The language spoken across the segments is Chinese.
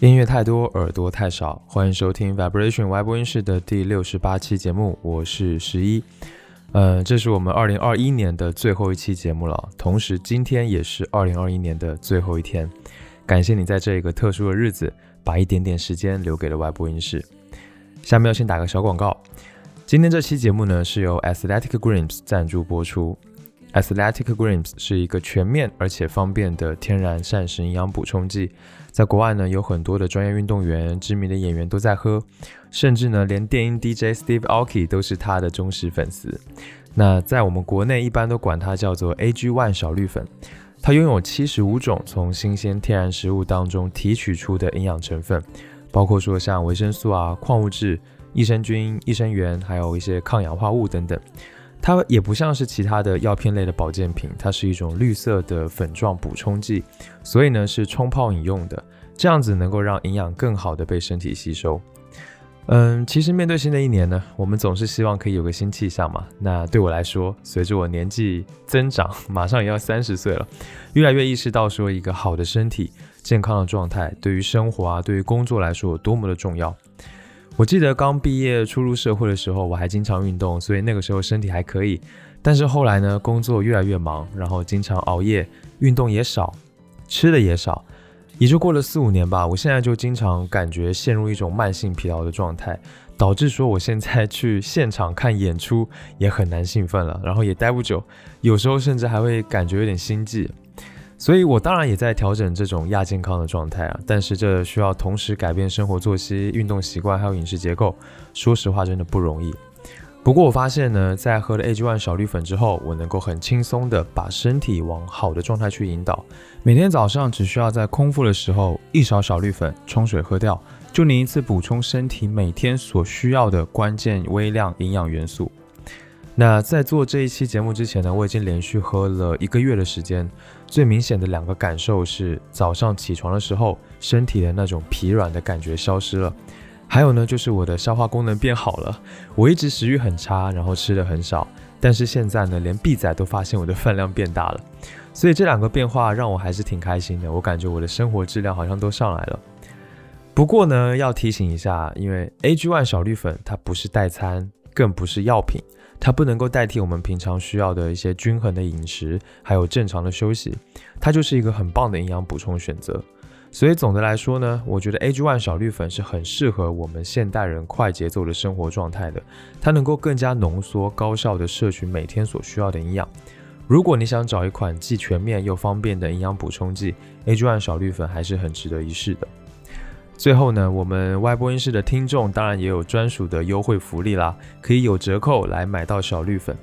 音乐太多，耳朵太少。欢迎收听 Vibration 外播音室的第六十八期节目，我是十一。嗯，这是我们二零二一年的最后一期节目了，同时今天也是二零二一年的最后一天。感谢你在这个特殊的日子，把一点点时间留给了外播音室。下面要先打个小广告，今天这期节目呢是由 Athletic Greens 赞助播出。Athletic Greens 是一个全面而且方便的天然膳食营养补充剂。在国外呢，有很多的专业运动员、知名的演员都在喝，甚至呢，连电音 DJ Steve Aoki 都是他的忠实粉丝。那在我们国内，一般都管它叫做 AG One 小绿粉。它拥有七十五种从新鲜天然食物当中提取出的营养成分，包括说像维生素啊、矿物质、益生菌、益生元，还有一些抗氧化物等等。它也不像是其他的药片类的保健品，它是一种绿色的粉状补充剂，所以呢是冲泡饮用的，这样子能够让营养更好的被身体吸收。嗯，其实面对新的一年呢，我们总是希望可以有个新气象嘛。那对我来说，随着我年纪增长，马上也要三十岁了，越来越意识到说一个好的身体、健康的状态，对于生活啊，对于工作来说有多么的重要。我记得刚毕业初入社会的时候，我还经常运动，所以那个时候身体还可以。但是后来呢，工作越来越忙，然后经常熬夜，运动也少，吃的也少，也就过了四五年吧。我现在就经常感觉陷入一种慢性疲劳的状态，导致说我现在去现场看演出也很难兴奋了，然后也待不久，有时候甚至还会感觉有点心悸。所以，我当然也在调整这种亚健康的状态啊，但是这需要同时改变生活作息、运动习惯还有饮食结构。说实话，真的不容易。不过我发现呢，在喝了 AG One 小绿粉之后，我能够很轻松的把身体往好的状态去引导。每天早上只需要在空腹的时候一勺小绿粉冲水喝掉，就能一次补充身体每天所需要的关键微量营养元素。那在做这一期节目之前呢，我已经连续喝了一个月的时间。最明显的两个感受是，早上起床的时候，身体的那种疲软的感觉消失了；还有呢，就是我的消化功能变好了。我一直食欲很差，然后吃的很少，但是现在呢，连 B 仔都发现我的饭量变大了。所以这两个变化让我还是挺开心的。我感觉我的生活质量好像都上来了。不过呢，要提醒一下，因为 AG One 小绿粉它不是代餐，更不是药品。它不能够代替我们平常需要的一些均衡的饮食，还有正常的休息，它就是一个很棒的营养补充选择。所以总的来说呢，我觉得 AG One 小绿粉是很适合我们现代人快节奏的生活状态的。它能够更加浓缩、高效的摄取每天所需要的营养。如果你想找一款既全面又方便的营养补充剂，AG One 小绿粉还是很值得一试的。最后呢，我们外播音室的听众当然也有专属的优惠福利啦，可以有折扣来买到小绿粉。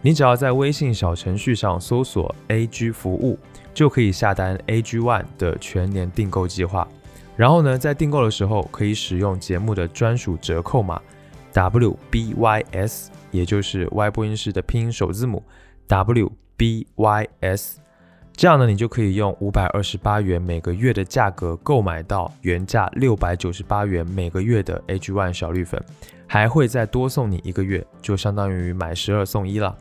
你只要在微信小程序上搜索 AG 服务，就可以下单 AG One 的全年订购计划。然后呢，在订购的时候可以使用节目的专属折扣码 WBYS，也就是外播音室的拼音首字母 WBYS。这样呢，你就可以用五百二十八元每个月的价格购买到原价六百九十八元每个月的 AG One 小绿粉，还会再多送你一个月，就相当于买十二送一了。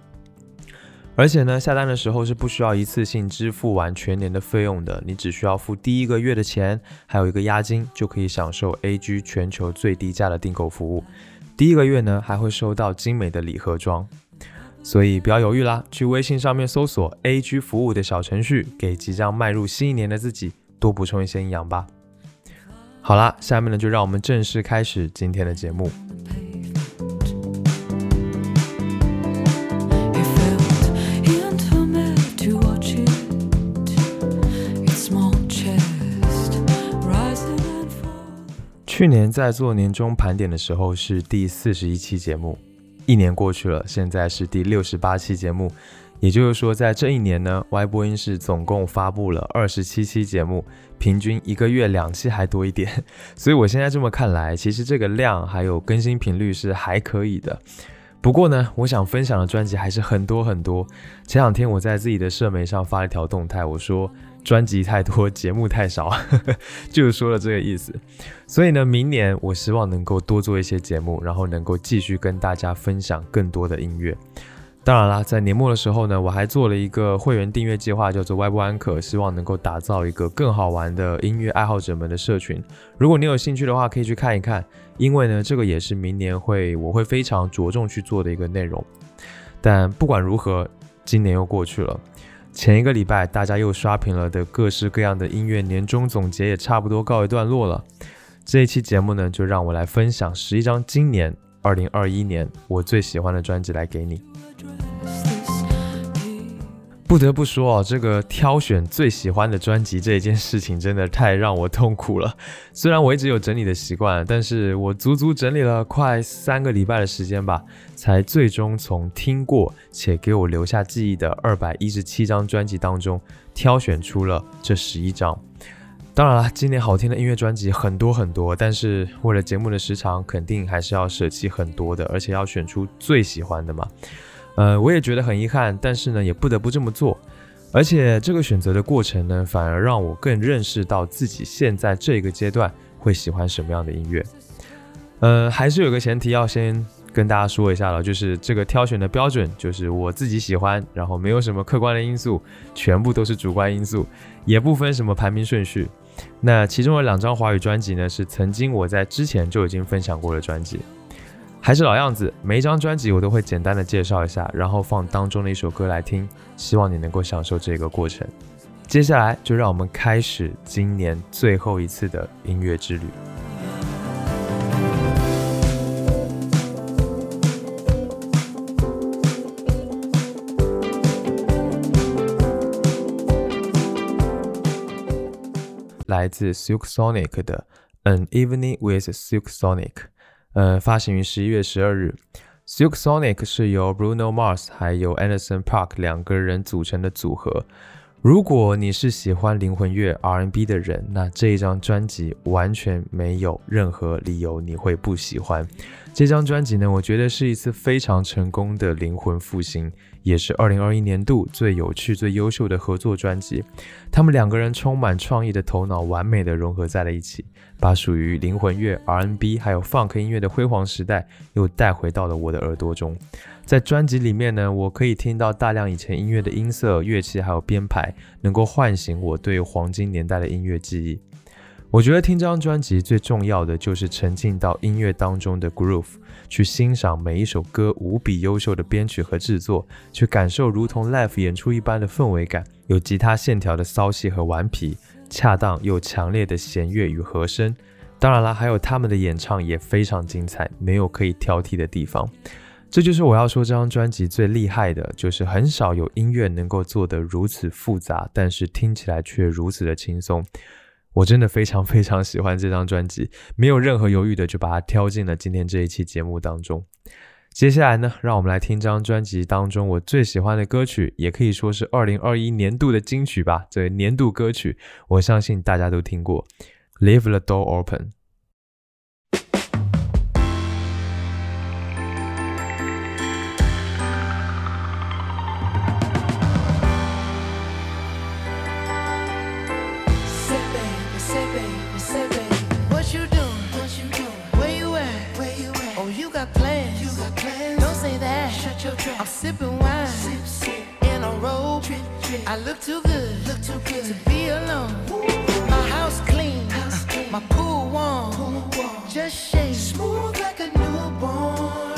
而且呢，下单的时候是不需要一次性支付完全年的费用的，你只需要付第一个月的钱，还有一个押金，就可以享受 AG 全球最低价的订购服务。第一个月呢，还会收到精美的礼盒装。所以不要犹豫啦，去微信上面搜索 AG 服务的小程序，给即将迈入新一年的自己多补充一些营养吧。好啦，下面呢就让我们正式开始今天的节目。去年在做年终盘点的时候是第四十一期节目。一年过去了，现在是第六十八期节目，也就是说，在这一年呢，Y 播音室总共发布了二十七期节目，平均一个月两期还多一点。所以我现在这么看来，其实这个量还有更新频率是还可以的。不过呢，我想分享的专辑还是很多很多。前两天我在自己的社媒上发了一条动态，我说。专辑太多，节目太少，就是说了这个意思。所以呢，明年我希望能够多做一些节目，然后能够继续跟大家分享更多的音乐。当然啦，在年末的时候呢，我还做了一个会员订阅计划，叫做 Web 安可，希望能够打造一个更好玩的音乐爱好者们的社群。如果你有兴趣的话，可以去看一看，因为呢，这个也是明年会我会非常着重去做的一个内容。但不管如何，今年又过去了，前一个礼拜大家又刷屏了的各式各样的音乐年终总结也差不多告一段落了。这一期节目呢，就让我来分享十一张今年二零二一年我最喜欢的专辑来给你。不得不说啊，这个挑选最喜欢的专辑这一件事情真的太让我痛苦了。虽然我一直有整理的习惯，但是我足足整理了快三个礼拜的时间吧，才最终从听过且给我留下记忆的二百一十七张专辑当中挑选出了这十一张。当然了，今年好听的音乐专辑很多很多，但是为了节目的时长，肯定还是要舍弃很多的，而且要选出最喜欢的嘛。呃，我也觉得很遗憾，但是呢，也不得不这么做。而且这个选择的过程呢，反而让我更认识到自己现在这个阶段会喜欢什么样的音乐。呃，还是有个前提要先跟大家说一下了，就是这个挑选的标准就是我自己喜欢，然后没有什么客观的因素，全部都是主观因素，也不分什么排名顺序。那其中的两张华语专辑呢，是曾经我在之前就已经分享过的专辑。还是老样子，每一张专辑我都会简单的介绍一下，然后放当中的一首歌来听，希望你能够享受这个过程。接下来就让我们开始今年最后一次的音乐之旅。来自 Silk Sonic 的《An Evening with Silk Sonic》。呃，发行于十一月十二日。Silk Sonic 是由 Bruno Mars 还有 Anderson Park 两个人组成的组合。如果你是喜欢灵魂乐 R&B 的人，那这一张专辑完全没有任何理由你会不喜欢。这张专辑呢，我觉得是一次非常成功的灵魂复兴，也是2021年度最有趣、最优秀的合作专辑。他们两个人充满创意的头脑，完美的融合在了一起，把属于灵魂乐 R&B 还有 Funk 音乐的辉煌时代又带回到了我的耳朵中。在专辑里面呢，我可以听到大量以前音乐的音色、乐器还有编排，能够唤醒我对黄金年代的音乐记忆。我觉得听这张专辑最重要的就是沉浸到音乐当中的 groove，去欣赏每一首歌无比优秀的编曲和制作，去感受如同 live 演出一般的氛围感，有吉他线条的骚气和顽皮，恰当又强烈的弦乐与和声。当然了，还有他们的演唱也非常精彩，没有可以挑剔的地方。这就是我要说这张专辑最厉害的，就是很少有音乐能够做得如此复杂，但是听起来却如此的轻松。我真的非常非常喜欢这张专辑，没有任何犹豫的就把它挑进了今天这一期节目当中。接下来呢，让我们来听这张专辑当中我最喜欢的歌曲，也可以说是二零二一年度的金曲吧。这年度歌曲，我相信大家都听过，《Leave the Door Open》。I look too good, look too good to be alone. My house clean, house clean. my pool warm, pool warm. just shake smooth like a newborn.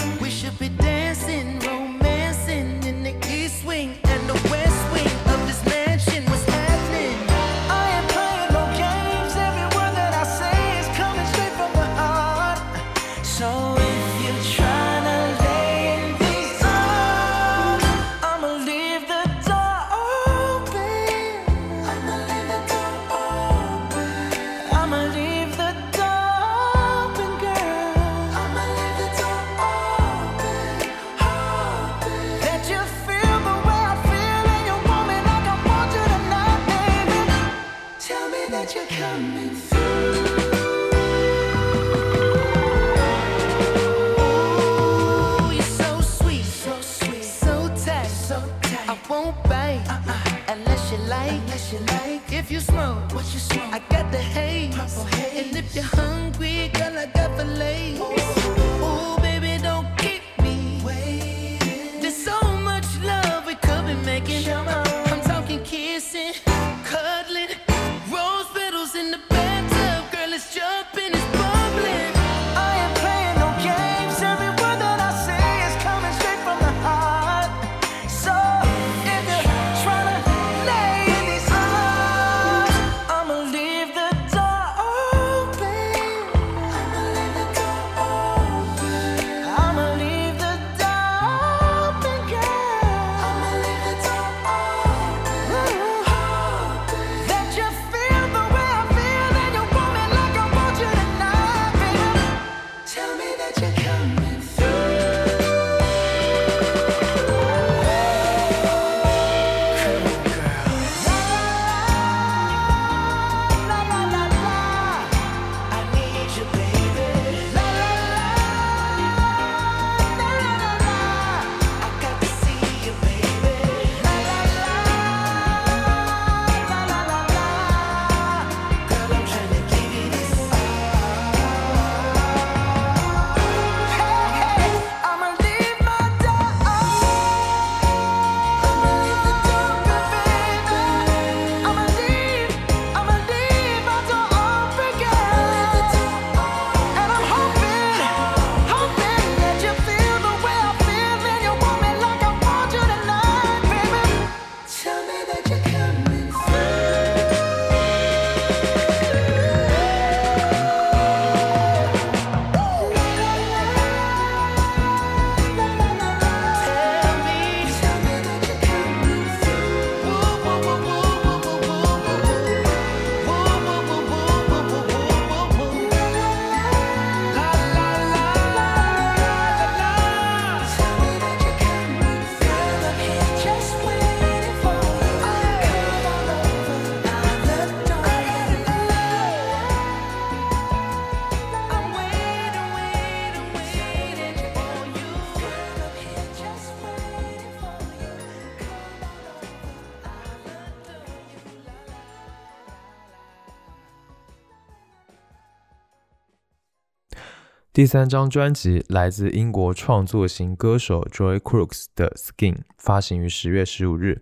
第三张专辑来自英国创作型歌手 Joy Crooks 的《Skin》，发行于十月十五日。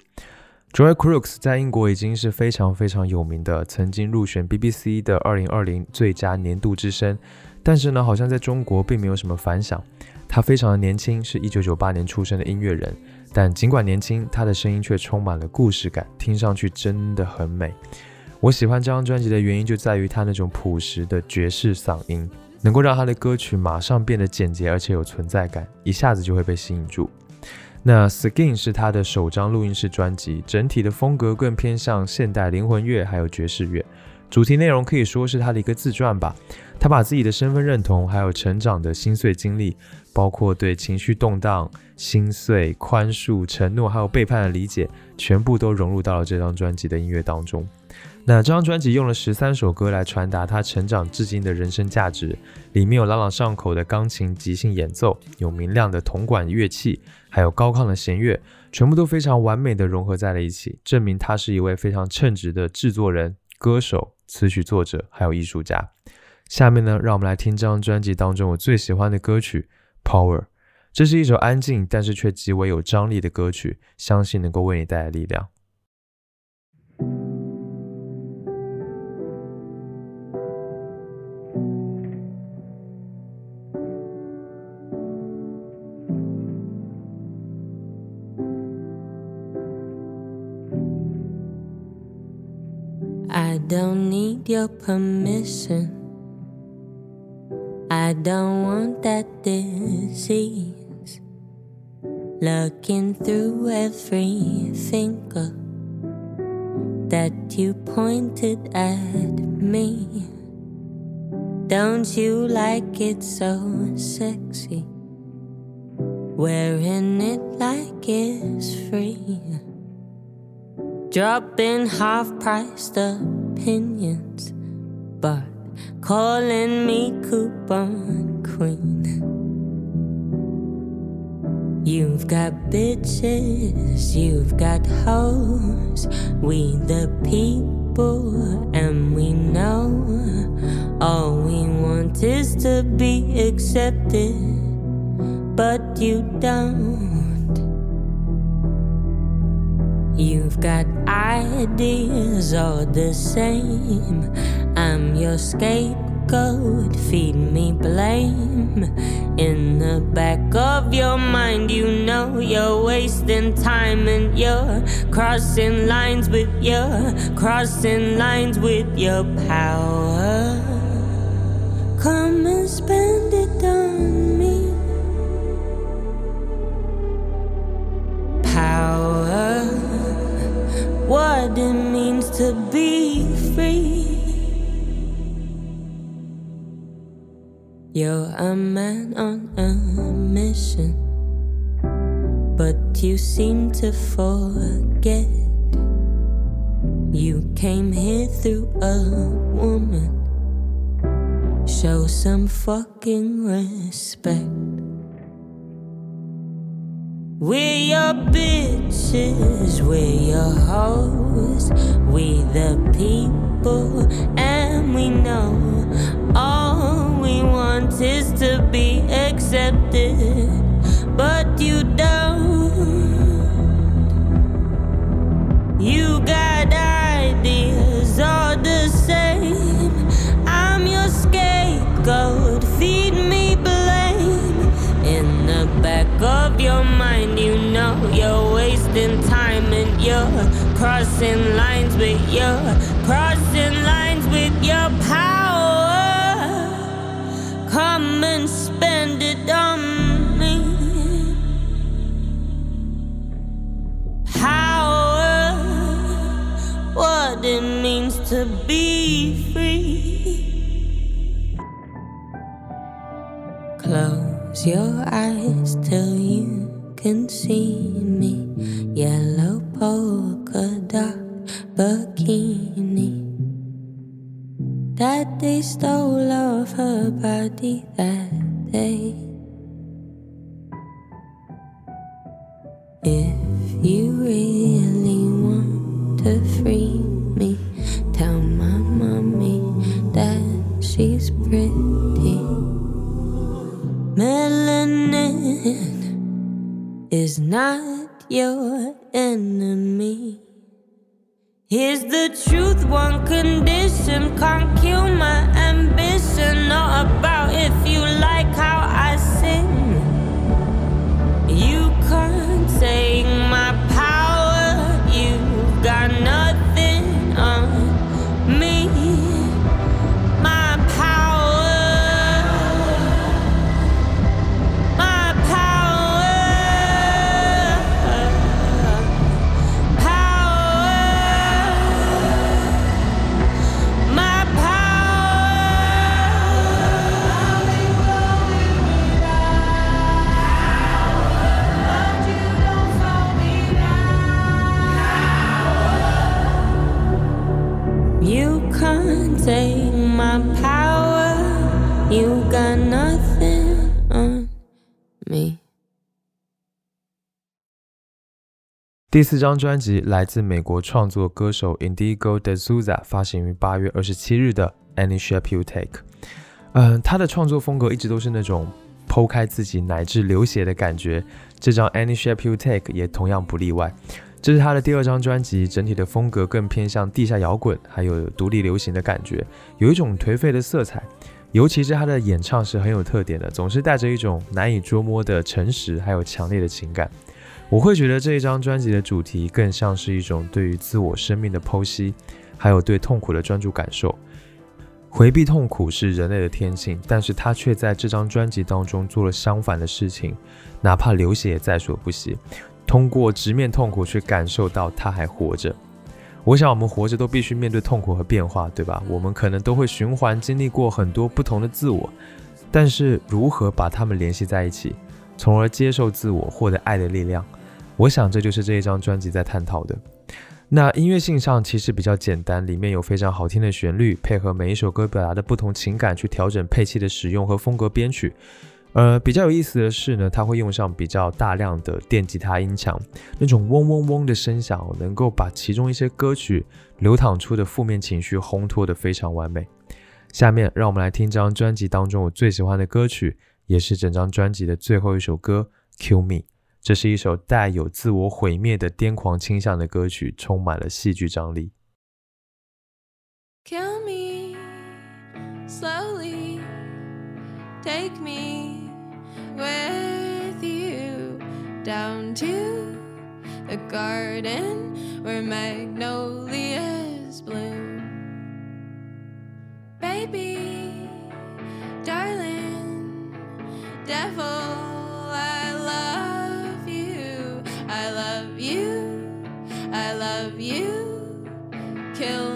Joy Crooks 在英国已经是非常非常有名的，曾经入选 BBC 的二零二零最佳年度之声。但是呢，好像在中国并没有什么反响。他非常的年轻，是一九九八年出生的音乐人。但尽管年轻，他的声音却充满了故事感，听上去真的很美。我喜欢这张专辑的原因就在于他那种朴实的爵士嗓音。能够让他的歌曲马上变得简洁，而且有存在感，一下子就会被吸引住。那《Skin》是他的首张录音室专辑，整体的风格更偏向现代灵魂乐，还有爵士乐。主题内容可以说是他的一个自传吧。他把自己的身份认同，还有成长的心碎经历，包括对情绪动荡、心碎、宽恕、承诺，还有背叛的理解，全部都融入到了这张专辑的音乐当中。那这张专辑用了十三首歌来传达他成长至今的人生价值，里面有朗朗上口的钢琴即兴演奏，有明亮的铜管乐器，还有高亢的弦乐，全部都非常完美的融合在了一起，证明他是一位非常称职的制作人、歌手、词曲作者，还有艺术家。下面呢，让我们来听这张专辑当中我最喜欢的歌曲《Power》，这是一首安静但是却极为有张力的歌曲，相信能够为你带来力量。Need your permission. I don't want that disease. Looking through every finger that you pointed at me. Don't you like it so sexy? Wearing it like it's free dropping half priced opinions, but calling me coupon queen. You've got bitches, you've got hoes, we the people, and we know all we want is to be accepted, but you don't. You've got ideas all the same. I'm your scapegoat, feed me blame. In the back of your mind, you know you're wasting time and you're crossing lines with your crossing lines with your power. Come and spend it on what it means to be free. You're a man on a mission, but you seem to forget. You came here through a woman. Show some fucking respect. We're your bitches, we're your hoes, we the people, and we know all we want is to be accepted, but you don't. You got ideas all the same. I'm your scapegoat, of your mind you know you're wasting time and you're crossing lines with your crossing lines with your power. Come and spend it on me. Power, what it means to be free. Close your eyes till you can see me. Yellow polka dot bikini. That they stole off her body that 第四张专辑来自美国创作歌手 Indigo De Souza，发行于八月二十七日的《Any Shape You Take》。嗯，他的创作风格一直都是那种剖开自己乃至流血的感觉。这张《Any Shape You Take》也同样不例外。这是他的第二张专辑，整体的风格更偏向地下摇滚，还有独立流行的感觉，有一种颓废的色彩。尤其是他的演唱是很有特点的，总是带着一种难以捉摸的诚实，还有强烈的情感。我会觉得这一张专辑的主题更像是一种对于自我生命的剖析，还有对痛苦的专注感受。回避痛苦是人类的天性，但是他却在这张专辑当中做了相反的事情，哪怕流血也在所不惜。通过直面痛苦去感受到他还活着。我想我们活着都必须面对痛苦和变化，对吧？我们可能都会循环经历过很多不同的自我，但是如何把它们联系在一起，从而接受自我，获得爱的力量？我想这就是这一张专辑在探讨的。那音乐性上其实比较简单，里面有非常好听的旋律，配合每一首歌表达的不同情感去调整配器的使用和风格编曲。呃，比较有意思的是呢，它会用上比较大量的电吉他音墙，那种嗡嗡嗡的声响，能够把其中一些歌曲流淌出的负面情绪烘托得非常完美。下面让我们来听这张专辑当中我最喜欢的歌曲，也是整张专辑的最后一首歌《Kill Me》。这是一首带有自我毁灭的癫狂倾向的歌曲，充满了戏剧张力。Kill me slowly. Take me with you down to the garden where magnolias bloom. Baby, darling, devil, Kill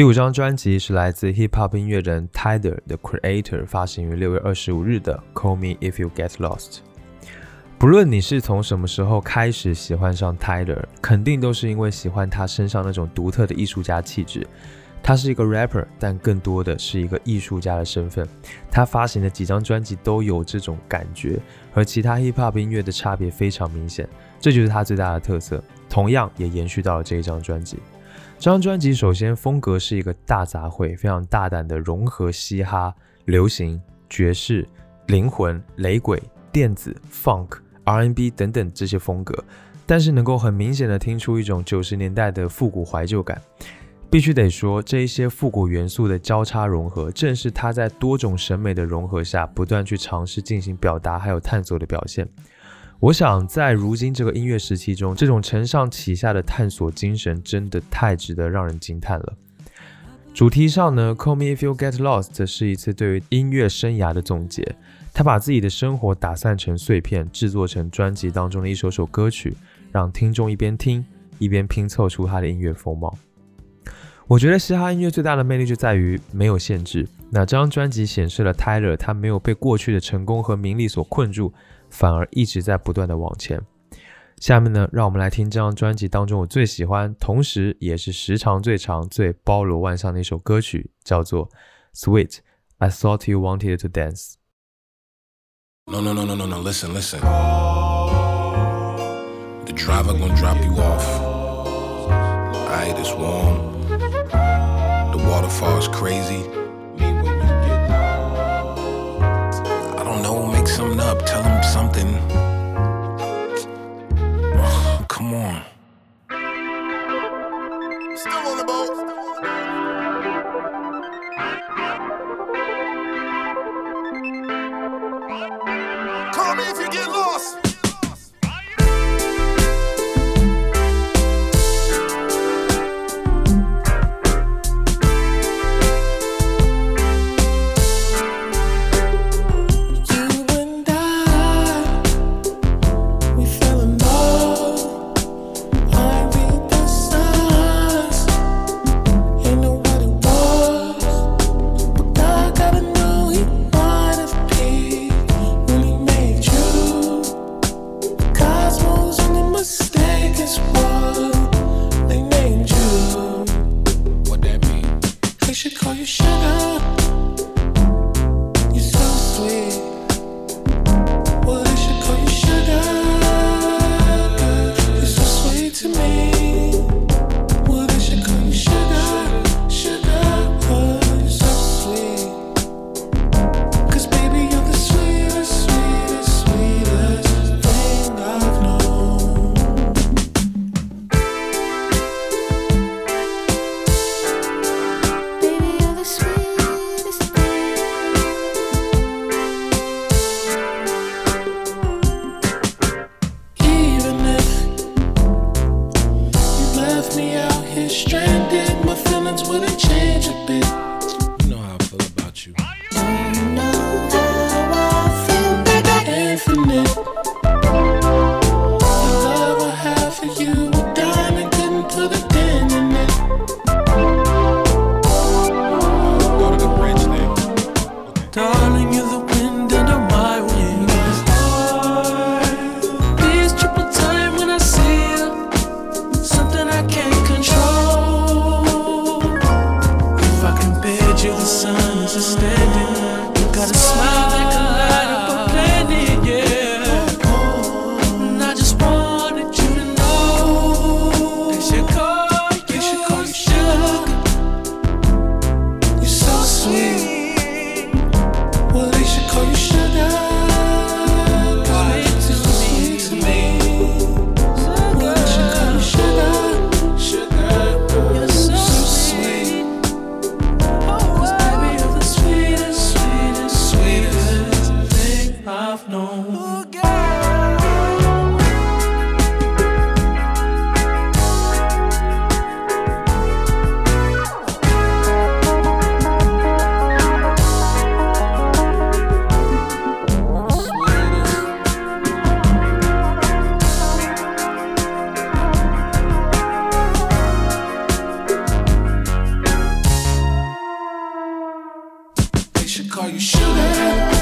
第五张专辑是来自 hip hop 音乐人 Tyler 的 Creator 发行于六月二十五日的《Call Me If You Get Lost》。不论你是从什么时候开始喜欢上 Tyler，肯定都是因为喜欢他身上那种独特的艺术家气质。他是一个 rapper，但更多的是一个艺术家的身份。他发行的几张专辑都有这种感觉，和其他 hip hop 音乐的差别非常明显，这就是他最大的特色。同样也延续到了这一张专辑。这张专辑首先风格是一个大杂烩，非常大胆的融合嘻哈、流行、爵士、灵魂、雷鬼、电子、funk、R&B 等等这些风格，但是能够很明显的听出一种九十年代的复古怀旧感。必须得说，这一些复古元素的交叉融合，正是他在多种审美的融合下，不断去尝试进行表达还有探索的表现。我想，在如今这个音乐时期中，这种承上启下的探索精神真的太值得让人惊叹了。主题上呢，《Call Me If You Get Lost》是一次对于音乐生涯的总结。他把自己的生活打散成碎片，制作成专辑当中的一首首歌曲，让听众一边听一边拼凑出他的音乐风貌。我觉得嘻哈音乐最大的魅力就在于没有限制。那张专辑显示了 Tyler 他没有被过去的成功和名利所困住，反而一直在不断的往前。下面呢，让我们来听这张专辑当中我最喜欢，同时也是时长最长、最包罗万象的一首歌曲，叫做《Sweet I Thought You Wanted to Dance》。No, no, no, no, no, no. Listen, listen. The driver gonna drop you off. Alright, it's warm. The waterfall is crazy. Make something up. Tell him something. Come on. are you shooting?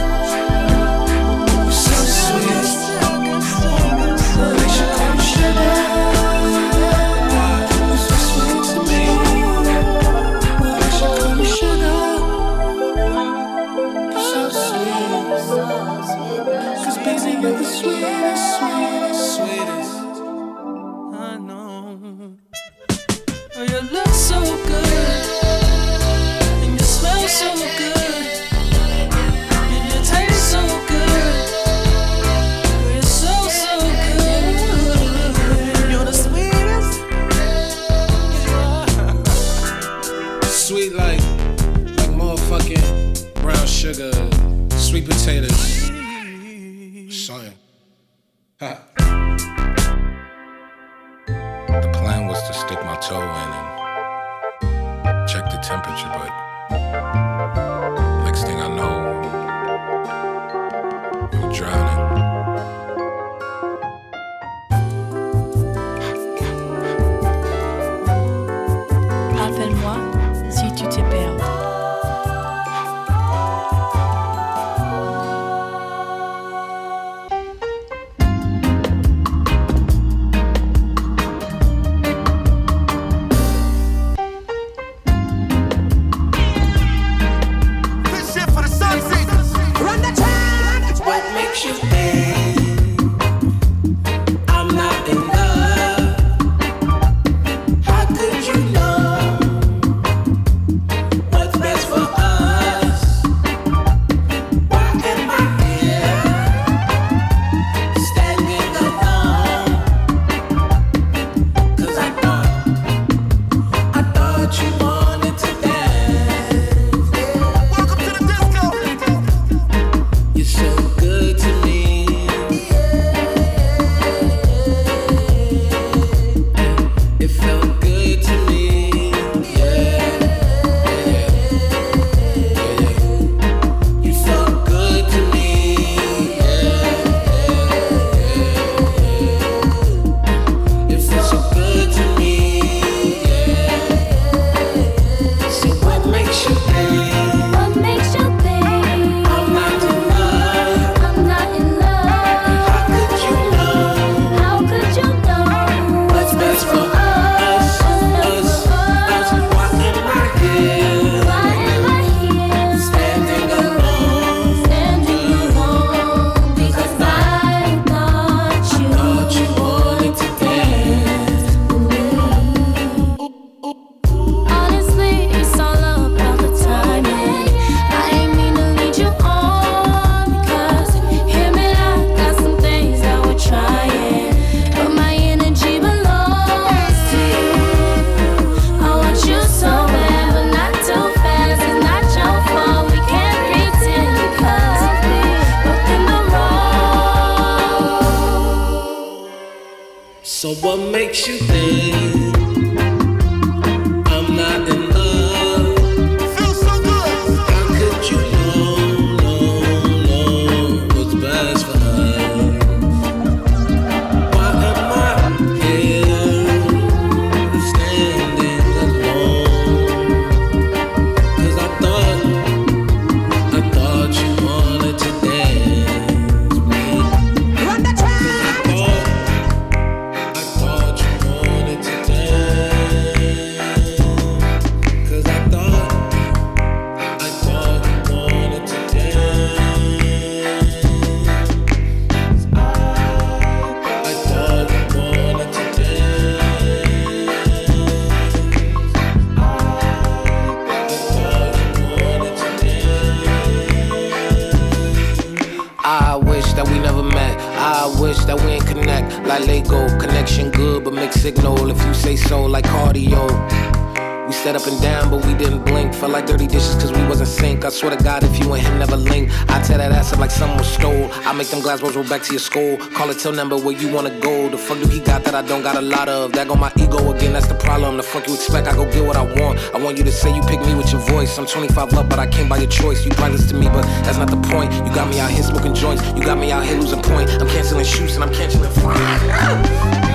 Them glass balls roll back to your skull. Call it till number where you wanna go. The fuck do he got that I don't got a lot of? That go my ego again, that's the problem. The fuck you expect? I go get what I want. I want you to say you pick me with your voice. I'm 25 up, but I came by your choice. You brothers to me, but that's not the point. You got me out here smoking joints. You got me out here losing point. I'm canceling shoots and I'm canceling fine.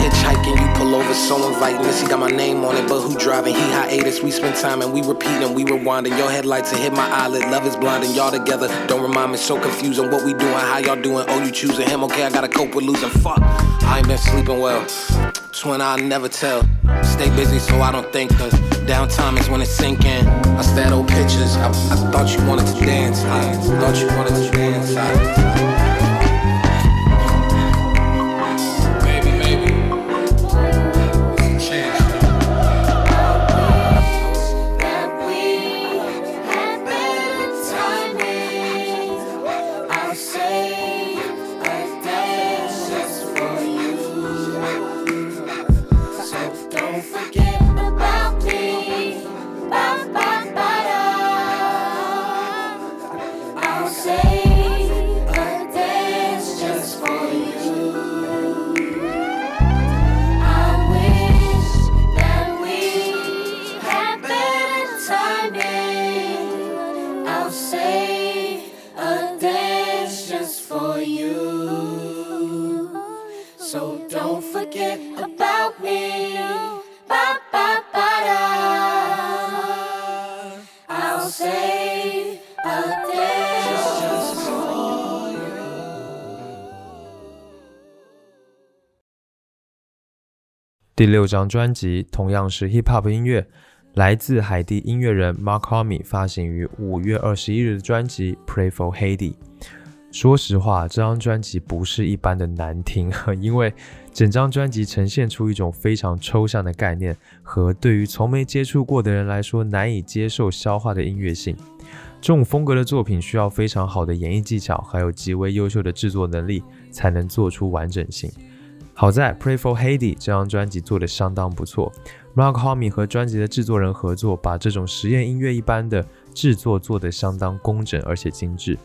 Hitchhiking, you pull over, so inviting. This, he got my name on it, but who driving? He hiatus. We spend time and we repeating, we rewinding. Your headlights and hit my eyelid. Love is blinding, y'all together. Don't remind me, so confusing. What we doing, how y'all doing? Oh, you choosing him? Okay, I gotta cope with losing. Fuck, I ain't been sleeping well. It's when I never tell. Stay busy so I don't think, cause downtime is when it's sinking. I stare at old pictures. I, I thought you wanted to dance. I thought you wanted to dance. I, 第六张专辑同样是 hip hop 音乐，来自海地音乐人 Mark Homme 发行于五月二十一日的专辑《Pray for Haiti》。说实话，这张专辑不是一般的难听，因为整张专辑呈现出一种非常抽象的概念和对于从没接触过的人来说难以接受消化的音乐性。这种风格的作品需要非常好的演绎技巧，还有极为优秀的制作能力，才能做出完整性。好在《Pray for Haiti》这张专辑做得相当不错，Mark Homme 和专辑的制作人合作，把这种实验音乐一般的制作做得相当工整而且精致。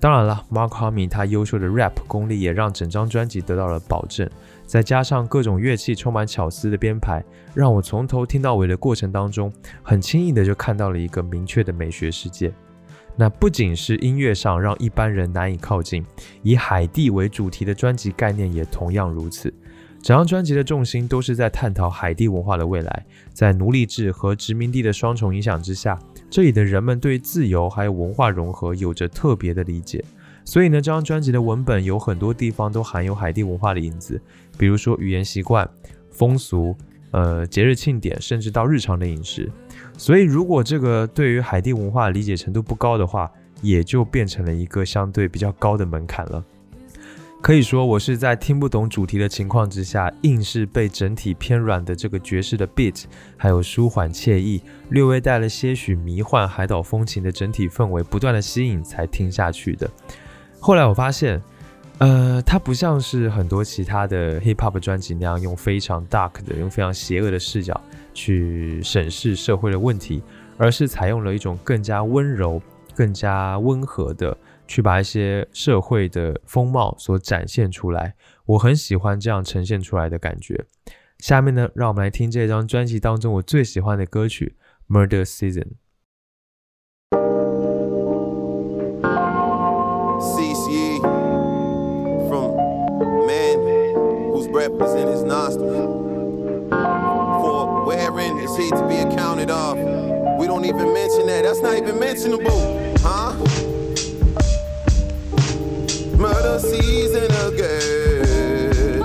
当然了，Mark Homme 他优秀的 rap 功力也让整张专辑得到了保证，再加上各种乐器充满巧思的编排，让我从头听到尾的过程当中，很轻易的就看到了一个明确的美学世界。那不仅是音乐上让一般人难以靠近，以海地为主题的专辑概念也同样如此。整张专辑的重心都是在探讨海地文化的未来，在奴隶制和殖民地的双重影响之下，这里的人们对自由还有文化融合有着特别的理解。所以呢，这张专辑的文本有很多地方都含有海地文化的影子，比如说语言习惯、风俗、呃节日庆典，甚至到日常的饮食。所以，如果这个对于海地文化理解程度不高的话，也就变成了一个相对比较高的门槛了。可以说，我是在听不懂主题的情况之下，硬是被整体偏软的这个爵士的 beat，还有舒缓惬意、略微带了些许迷幻海岛风情的整体氛围不断的吸引才听下去的。后来我发现，呃，它不像是很多其他的 hip hop 专辑那样用非常 dark 的、用非常邪恶的视角去审视社会的问题，而是采用了一种更加温柔、更加温和的。去把一些社会的风貌所展现出来，我很喜欢这样呈现出来的感觉。下面呢，让我们来听这张专辑当中我最喜欢的歌曲《Murder Season》。Cease ye from man whose breath is in his nostrils. He to be accounted? We don't even mention that. That's not even mentionable, huh? Murder season again.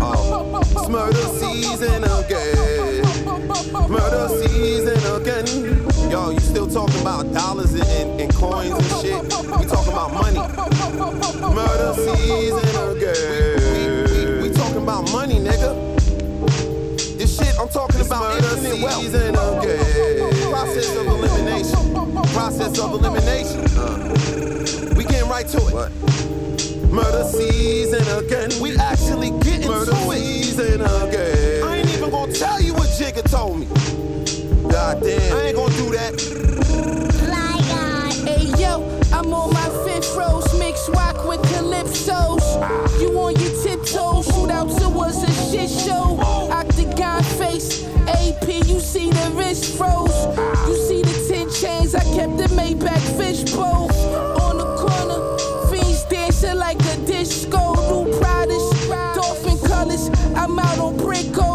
Oh, it's murder season again. Murder season again. Yo, you still talking about dollars and, and coins and shit? We talking about money. Murder season This shit I'm talking about infinite wealth. Season again. Process of elimination. Process of elimination. Uh, we getting right to it. Murder season again. We actually getting Murder to season again. I ain't even gonna tell you what Jigga told me. God damn. I ain't gonna do that. Hey yo, I'm on my fifth rose, mix rock with calypsos. You on your tiptoes, shootouts, it was a shit show. See the wrist froze. You see the 10 chains, I kept the Maybach fishbowl. On the corner, fiends dancing like a disco. New products, dolphin colors, I'm out on Brico.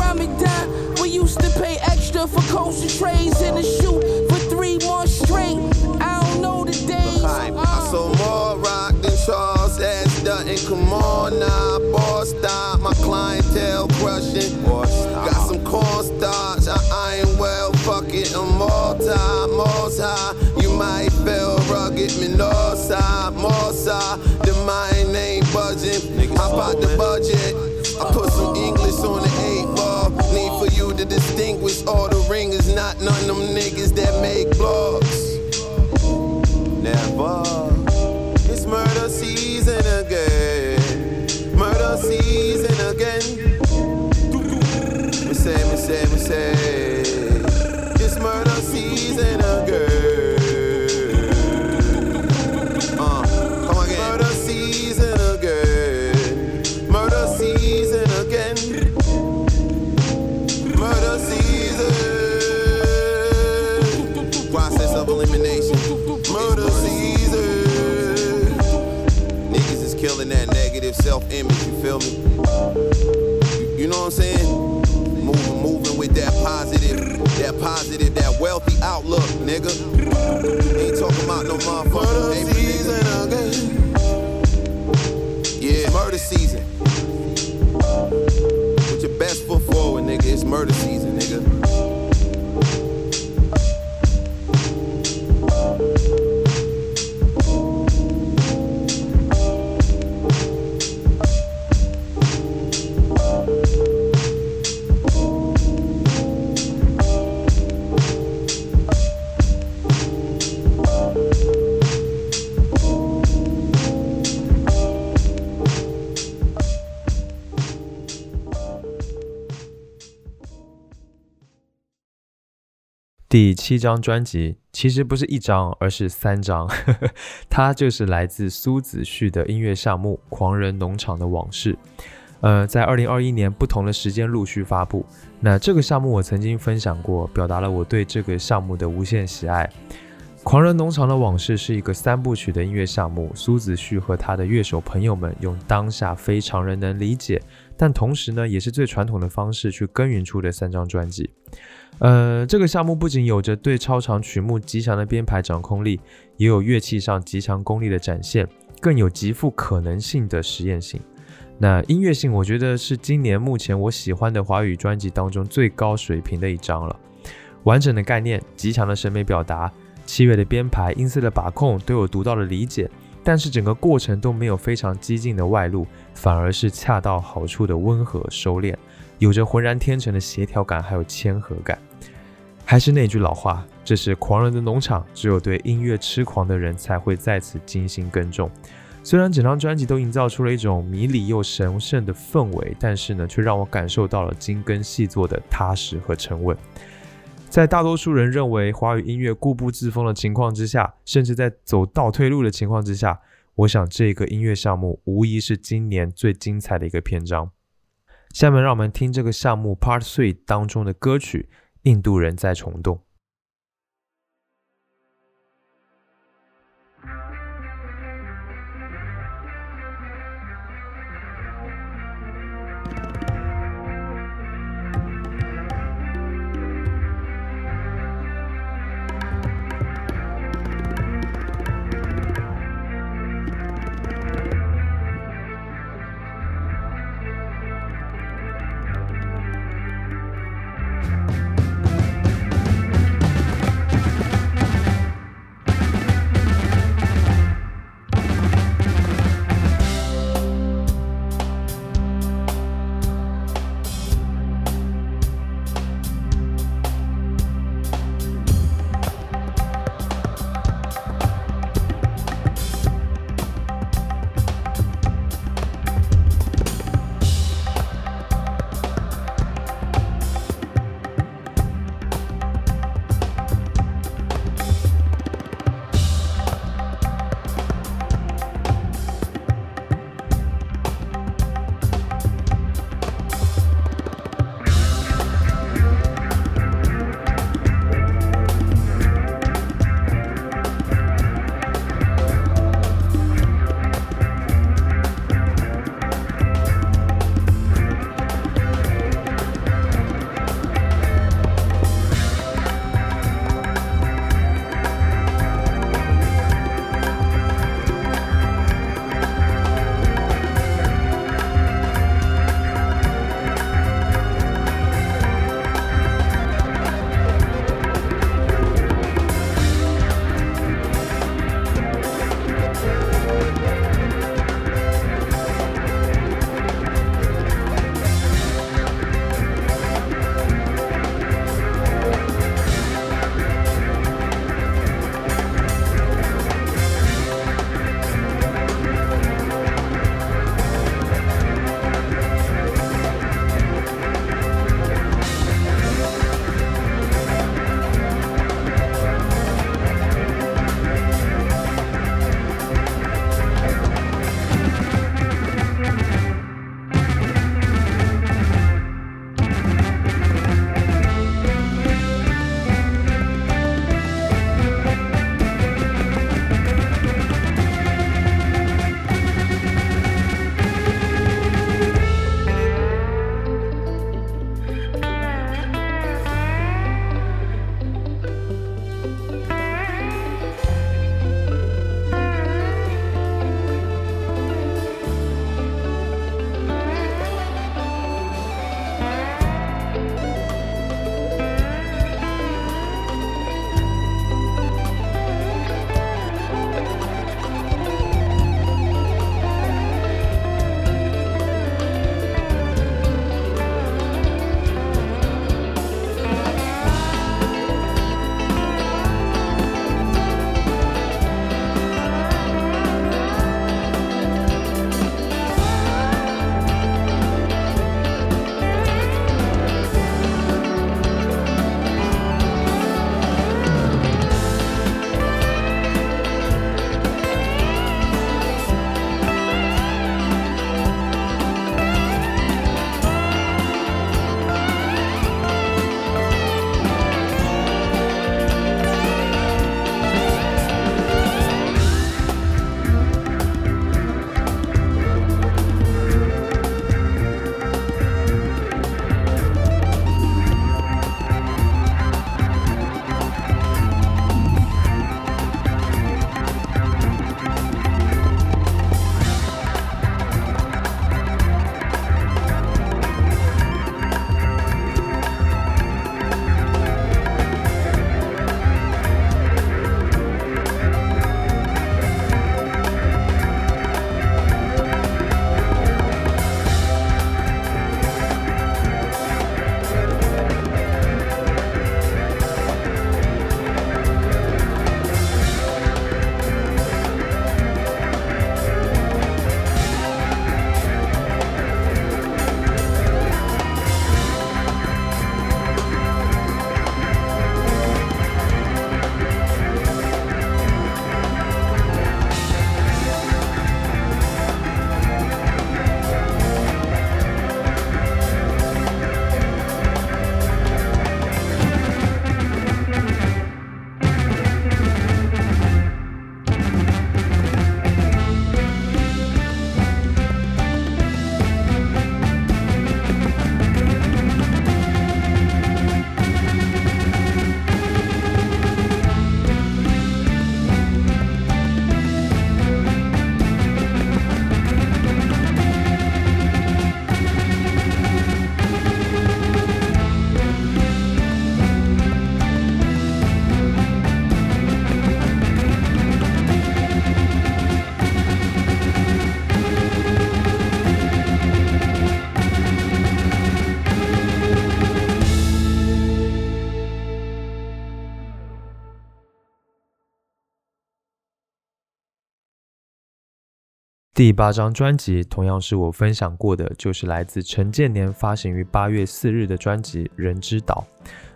Ramadan, we used to pay extra for coaster trays in the shoot for three months straight. I don't know the days. I, I saw more rock than Charles S. Dutton. Come on now, boss, stop. My clientele crushing. Got some cornstarch, I iron well, I'm time. You might feel rugged, me north side, more side. The mind ain't budging. Hop out the budget. I put some English on the eight ball. Need for you to distinguish all the ringers, not none of them niggas that make blogs. Never. Self-image. You feel me? You, you know what I'm saying? Moving, moving with that positive, that positive, that wealthy outlook, nigga. Ain't talking about no motherfucker. Murder season again. Yeah, murder season. Put your best foot forward, nigga. It's murder season, 第七张专辑其实不是一张，而是三张，它就是来自苏子旭的音乐项目《狂人农场的往事》。呃，在二零二一年不同的时间陆续发布。那这个项目我曾经分享过，表达了我对这个项目的无限喜爱。《狂人农场的往事》是一个三部曲的音乐项目，苏子旭和他的乐手朋友们用当下非常人能理解，但同时呢也是最传统的方式去耕耘出的三张专辑。呃，这个项目不仅有着对超长曲目极强的编排掌控力，也有乐器上极强功力的展现，更有极富可能性的实验性。那音乐性，我觉得是今年目前我喜欢的华语专辑当中最高水平的一张了。完整的概念，极强的审美表达，器乐的编排、音色的把控都有独到的理解，但是整个过程都没有非常激进的外露，反而是恰到好处的温和收敛，有着浑然天成的协调感，还有谦和感。还是那句老话，这是狂人的农场，只有对音乐痴狂的人才会在此精心耕种。虽然整张专辑都营造出了一种迷离又神圣的氛围，但是呢，却让我感受到了精耕细作的踏实和沉稳。在大多数人认为华语音乐固步自封的情况之下，甚至在走倒退路的情况之下，我想这个音乐项目无疑是今年最精彩的一个篇章。下面让我们听这个项目 Part Three 当中的歌曲《印度人在虫洞》。第八张专辑同样是我分享过的，就是来自陈建年发行于八月四日的专辑《人之岛》。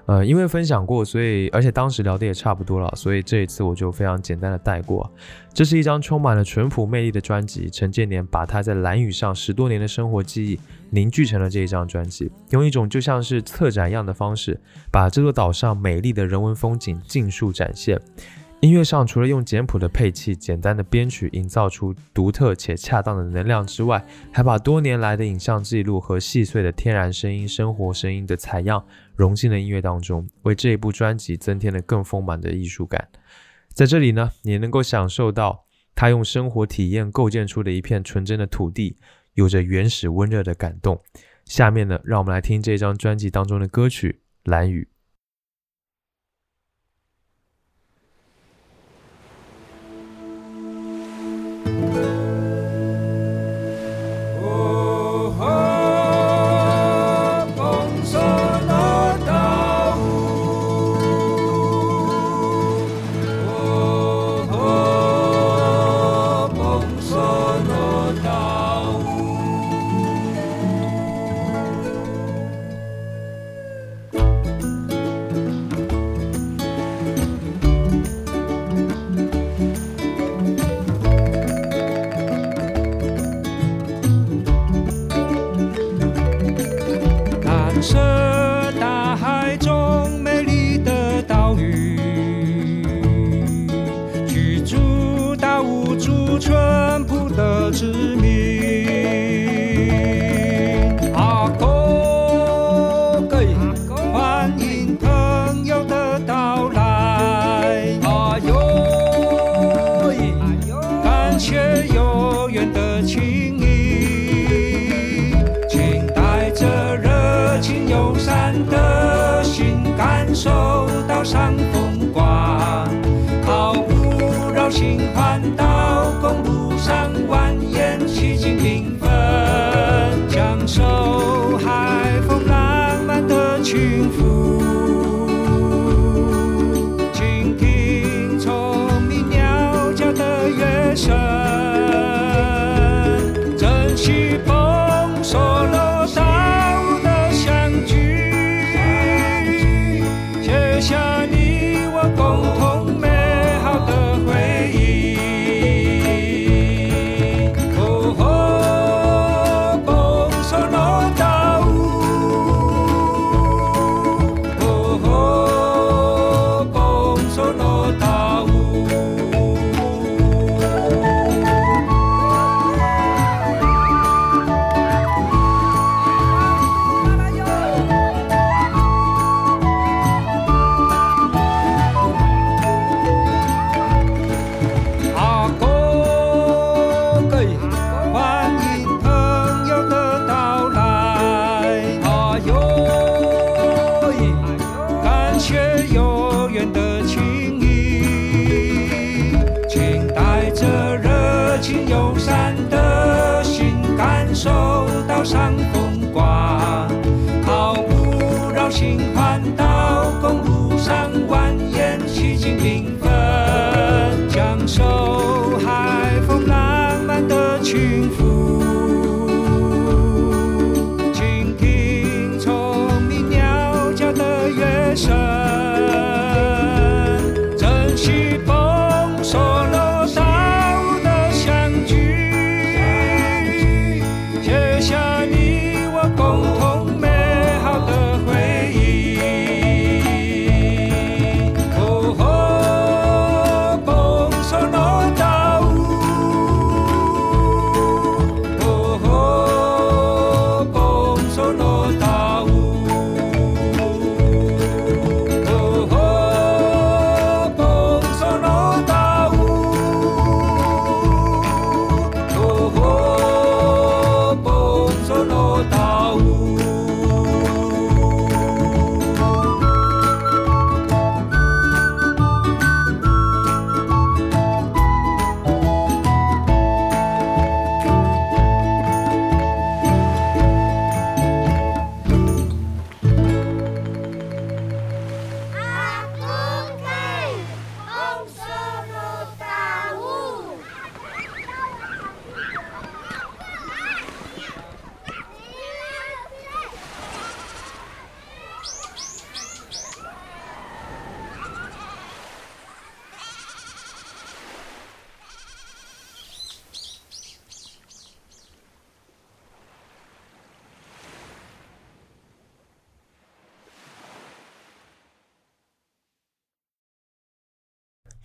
呃，因为分享过，所以而且当时聊的也差不多了，所以这一次我就非常简单的带过。这是一张充满了淳朴魅力的专辑，陈建年把他在蓝屿上十多年的生活记忆凝聚成了这一张专辑，用一种就像是策展一样的方式，把这座岛上美丽的人文风景尽数展现。音乐上除了用简朴的配器、简单的编曲营造出独特且恰当的能量之外，还把多年来的影像记录和细碎的天然声音、生活声音的采样融进了音乐当中，为这一部专辑增添了更丰满的艺术感。在这里呢，你能够享受到他用生活体验构建出的一片纯真的土地，有着原始温热的感动。下面呢，让我们来听这张专辑当中的歌曲《蓝雨》。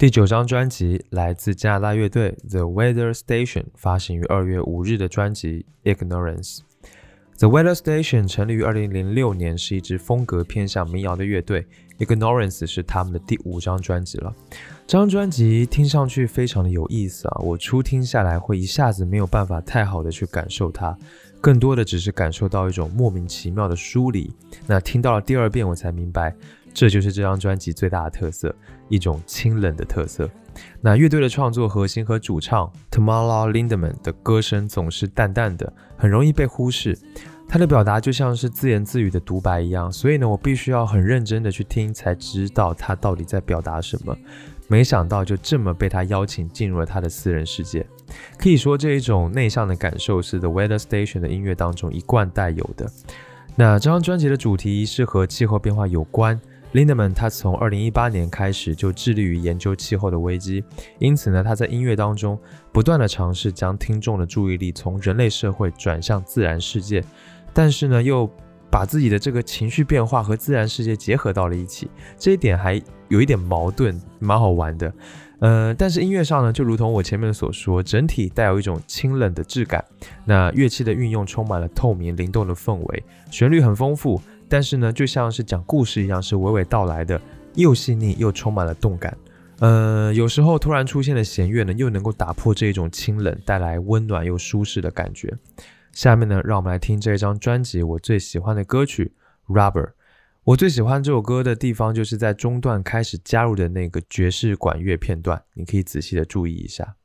第九张专辑来自加拿大乐队 The Weather Station，发行于二月五日的专辑《Ignorance》。The Weather Station 成立于二零零六年，是一支风格偏向民谣的乐队。Ignorance 是他们的第五张专辑了。这张专辑听上去非常的有意思啊，我初听下来会一下子没有办法太好的去感受它，更多的只是感受到一种莫名其妙的疏离。那听到了第二遍，我才明白，这就是这张专辑最大的特色，一种清冷的特色。那乐队的创作核心和主唱 Tamala Lindemann 的歌声总是淡淡的，很容易被忽视。他的表达就像是自言自语的独白一样，所以呢，我必须要很认真的去听，才知道他到底在表达什么。没想到就这么被他邀请进入了他的私人世界，可以说这一种内向的感受是 The Weather Station 的音乐当中一贯带有的。那这张专辑的主题是和气候变化有关。Lindemann 他从2018年开始就致力于研究气候的危机，因此呢，他在音乐当中不断的尝试将听众的注意力从人类社会转向自然世界。但是呢，又把自己的这个情绪变化和自然世界结合到了一起，这一点还有一点矛盾，蛮好玩的。呃，但是音乐上呢，就如同我前面所说，整体带有一种清冷的质感。那乐器的运用充满了透明灵动的氛围，旋律很丰富，但是呢，就像是讲故事一样，是娓娓道来的，又细腻又充满了动感。呃，有时候突然出现的弦乐呢，又能够打破这种清冷，带来温暖又舒适的感觉。下面呢，让我们来听这张专辑我最喜欢的歌曲《Rubber》。我最喜欢这首歌的地方，就是在中段开始加入的那个爵士管乐片段，你可以仔细的注意一下。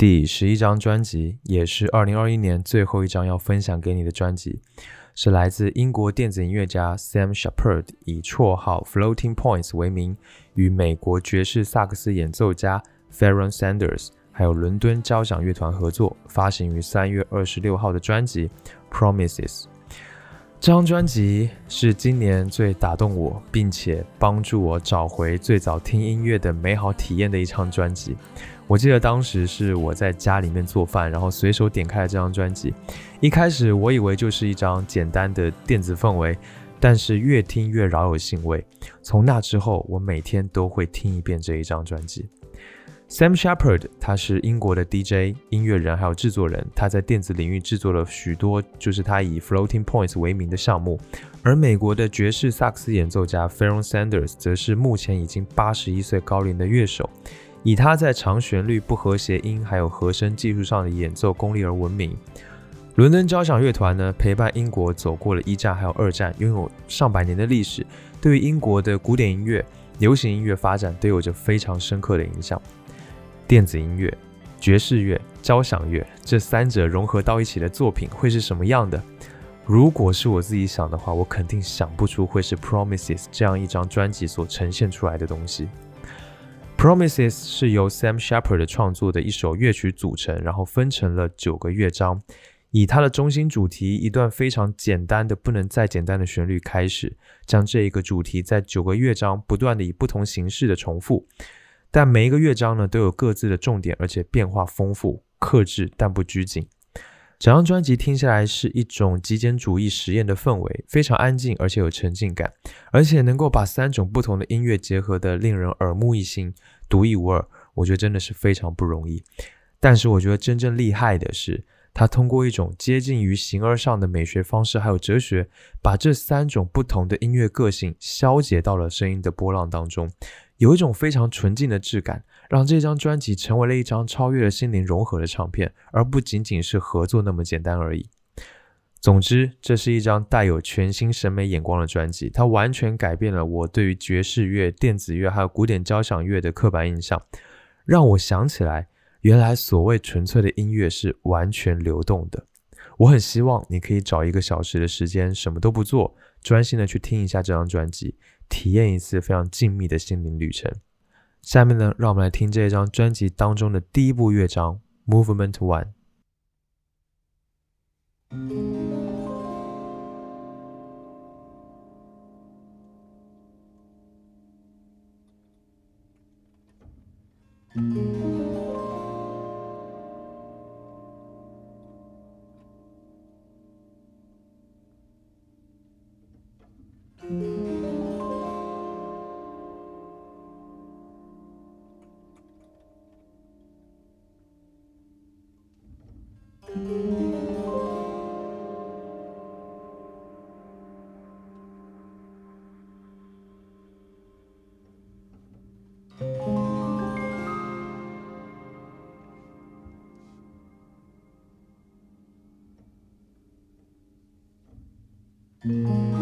第十一张专辑，也是二零二一年最后一张要分享给你的专辑，是来自英国电子音乐家 Sam Shepard 以绰号 Floating Points 为名，与美国爵士萨克斯演奏家 Farron Sanders 还有伦敦交响乐团合作，发行于三月二十六号的专辑 Promises。这张专辑是今年最打动我，并且帮助我找回最早听音乐的美好体验的一张专辑。我记得当时是我在家里面做饭，然后随手点开了这张专辑。一开始我以为就是一张简单的电子氛围，但是越听越饶有兴味。从那之后，我每天都会听一遍这一张专辑。Sam Shepard，他是英国的 DJ、音乐人还有制作人，他在电子领域制作了许多就是他以 Floating Points 为名的项目。而美国的爵士萨克斯演奏家 Farron Sanders 则是目前已经八十一岁高龄的乐手，以他在长旋律、不和谐音还有和声技术上的演奏功力而闻名。伦敦交响乐团呢，陪伴英国走过了一战还有二战，拥有上百年的历史，对于英国的古典音乐、流行音乐发展都有着非常深刻的影响。电子音乐、爵士乐、交响乐这三者融合到一起的作品会是什么样的？如果是我自己想的话，我肯定想不出会是 Promises 这样一张专辑所呈现出来的东西。Promises 是由 Sam Shepard 创作的一首乐曲组成，然后分成了九个乐章，以它的中心主题一段非常简单的不能再简单的旋律开始，将这一个主题在九个乐章不断的以不同形式的重复。但每一个乐章呢都有各自的重点，而且变化丰富、克制但不拘谨。整张专辑听下来是一种极简主义实验的氛围，非常安静，而且有沉浸感，而且能够把三种不同的音乐结合的令人耳目一新、独一无二。我觉得真的是非常不容易。但是我觉得真正厉害的是，他通过一种接近于形而上的美学方式，还有哲学，把这三种不同的音乐个性消解到了声音的波浪当中。有一种非常纯净的质感，让这张专辑成为了一张超越了心灵融合的唱片，而不仅仅是合作那么简单而已。总之，这是一张带有全新审美眼光的专辑，它完全改变了我对于爵士乐、电子乐还有古典交响乐的刻板印象，让我想起来，原来所谓纯粹的音乐是完全流动的。我很希望你可以找一个小时的时间，什么都不做，专心的去听一下这张专辑。体验一次非常静谧的心灵旅程。下面呢，让我们来听这一张专辑当中的第一部乐章《Movement One》。Música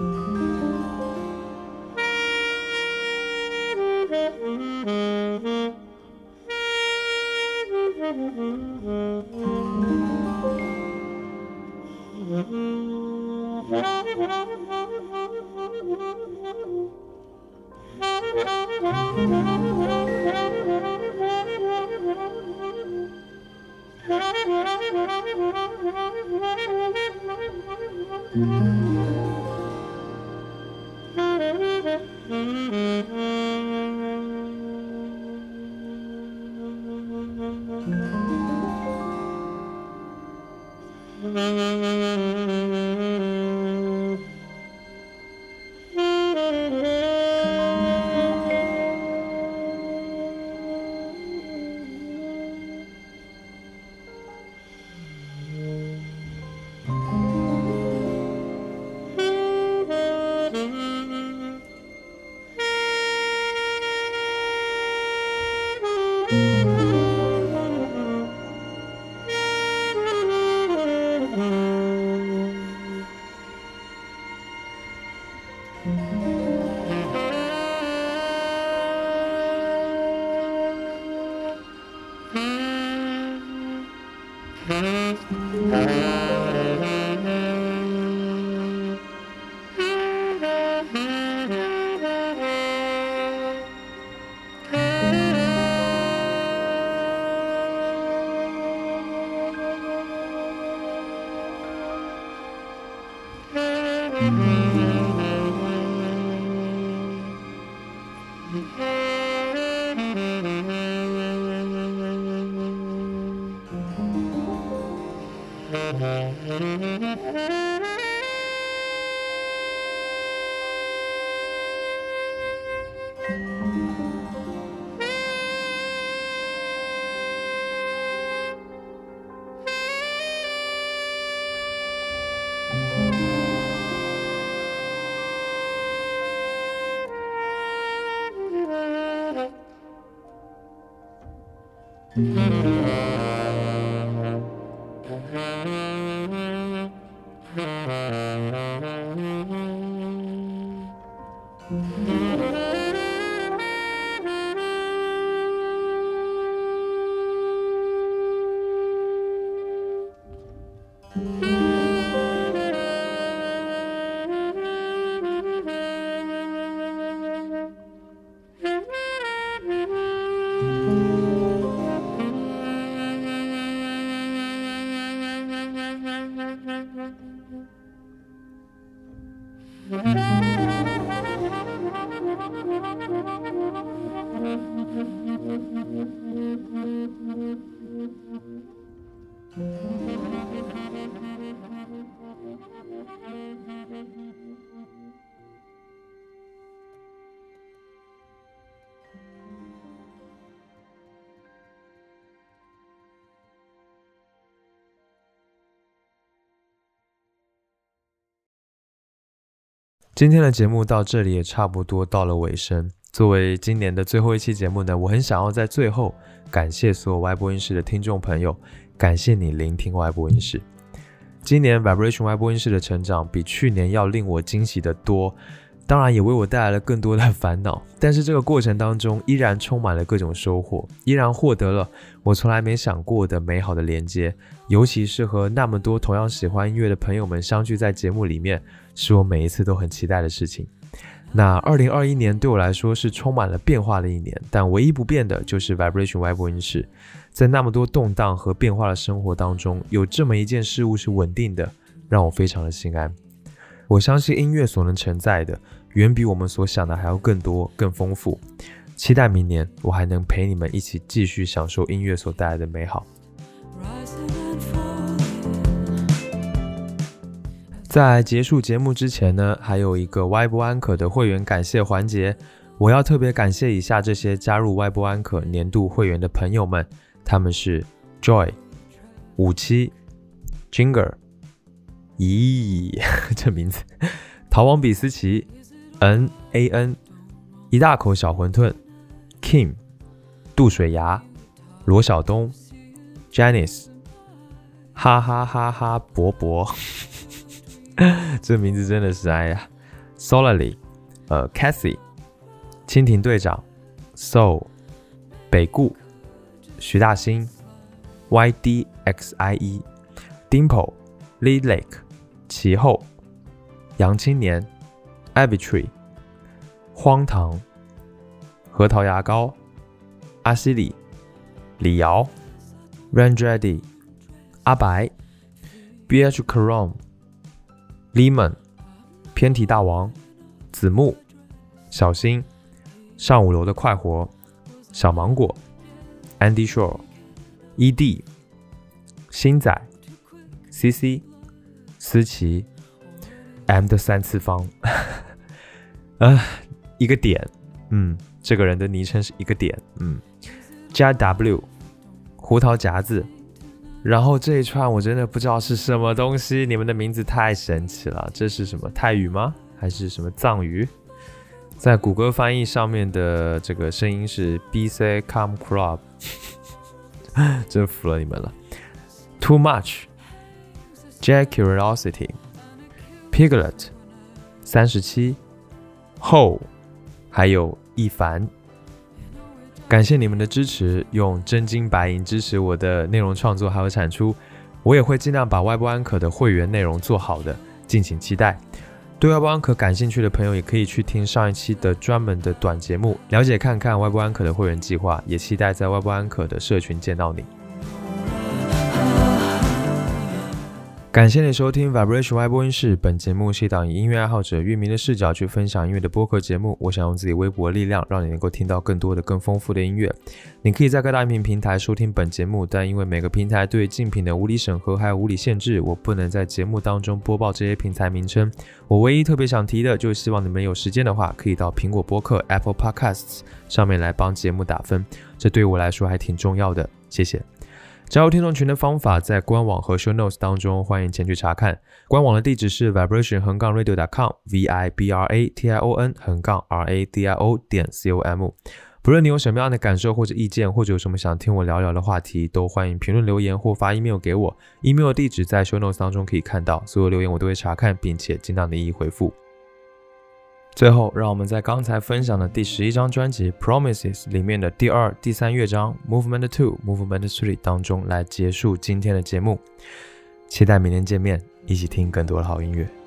嗯。Música 今天的节目到这里也差不多到了尾声。作为今年的最后一期节目呢，我很想要在最后感谢所有歪播音室的听众朋友，感谢你聆听歪播音室。今年 Vibration 歪播音室的成长比去年要令我惊喜的多，当然也为我带来了更多的烦恼。但是这个过程当中依然充满了各种收获，依然获得了我从来没想过的美好的连接，尤其是和那么多同样喜欢音乐的朋友们相聚在节目里面，是我每一次都很期待的事情。那二零二一年对我来说是充满了变化的一年，但唯一不变的就是 Vibration 歪播音室。在那么多动荡和变化的生活当中，有这么一件事物是稳定的，让我非常的心安。我相信音乐所能承载的，远比我们所想的还要更多、更丰富。期待明年我还能陪你们一起继续享受音乐所带来的美好。在结束节目之前呢，还有一个 Y 播安可的会员感谢环节，我要特别感谢以下这些加入 Y 播安可年度会员的朋友们，他们是 Joy、五七、Jinger、咦，这名字，逃亡比斯奇、N A N、一大口小馄饨、Kim、杜水牙、罗晓东、Janice、哈哈哈哈博博。这名字真的是哎呀，Solely，呃，Cathy，蜻蜓队长，Soul，北固，徐大兴，YDXIE，Dimple，Lee Lake，其后，杨青年，Arbitrary，荒唐，核桃牙膏，阿西里，李瑶，Randready，阿白，BH Chrome。Lemon，偏题大王，子木，小新，上五楼的快活，小芒果，Andy Shaw，ED，星仔，CC，思琪，M 的三次方，啊，一个点，嗯，这个人的昵称是一个点，嗯，加 W，胡桃夹子。然后这一串我真的不知道是什么东西，你们的名字太神奇了，这是什么泰语吗？还是什么藏语？在谷歌翻译上面的这个声音是 B C Come Club，真服了你们了。Too much，Jack Curiosity，Piglet，三十七，Ho，还有一凡。感谢你们的支持，用真金白银支持我的内容创作还有产出，我也会尽量把外部安可的会员内容做好的，敬请期待。对外部安可感兴趣的朋友，也可以去听上一期的专门的短节目，了解看看外部安可的会员计划，也期待在外部安可的社群见到你。感谢你收听 VibrationY 播音室。本节目是一档以音乐爱好者、乐迷的视角去分享音乐的播客节目。我想用自己微薄的力量，让你能够听到更多的、更丰富的音乐。你可以在各大音频平台收听本节目，但因为每个平台对竞品的无理审核还有无理限制，我不能在节目当中播报这些平台名称。我唯一特别想提的，就是希望你们有时间的话，可以到苹果播客 Apple Podcasts 上面来帮节目打分，这对我来说还挺重要的。谢谢。加入听众群的方法在官网和 show notes 当中，欢迎前去查看。官网的地址是 vibration 横杠 radio.com，v i b r a t i o n 横杠 r a d i o 点 c o m。不论你有什么样的感受或者意见，或者有什么想听我聊聊的话题，都欢迎评论留言或发 email 给我。email 的地址在 show notes 当中可以看到，所有留言我都会查看，并且尽量的一一回复。最后，让我们在刚才分享的第十一张专辑《Promises》里面的第二、第三乐章《Movement Two》《Movement Three》当中来结束今天的节目。期待明天见面，一起听更多的好音乐。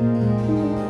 嗯。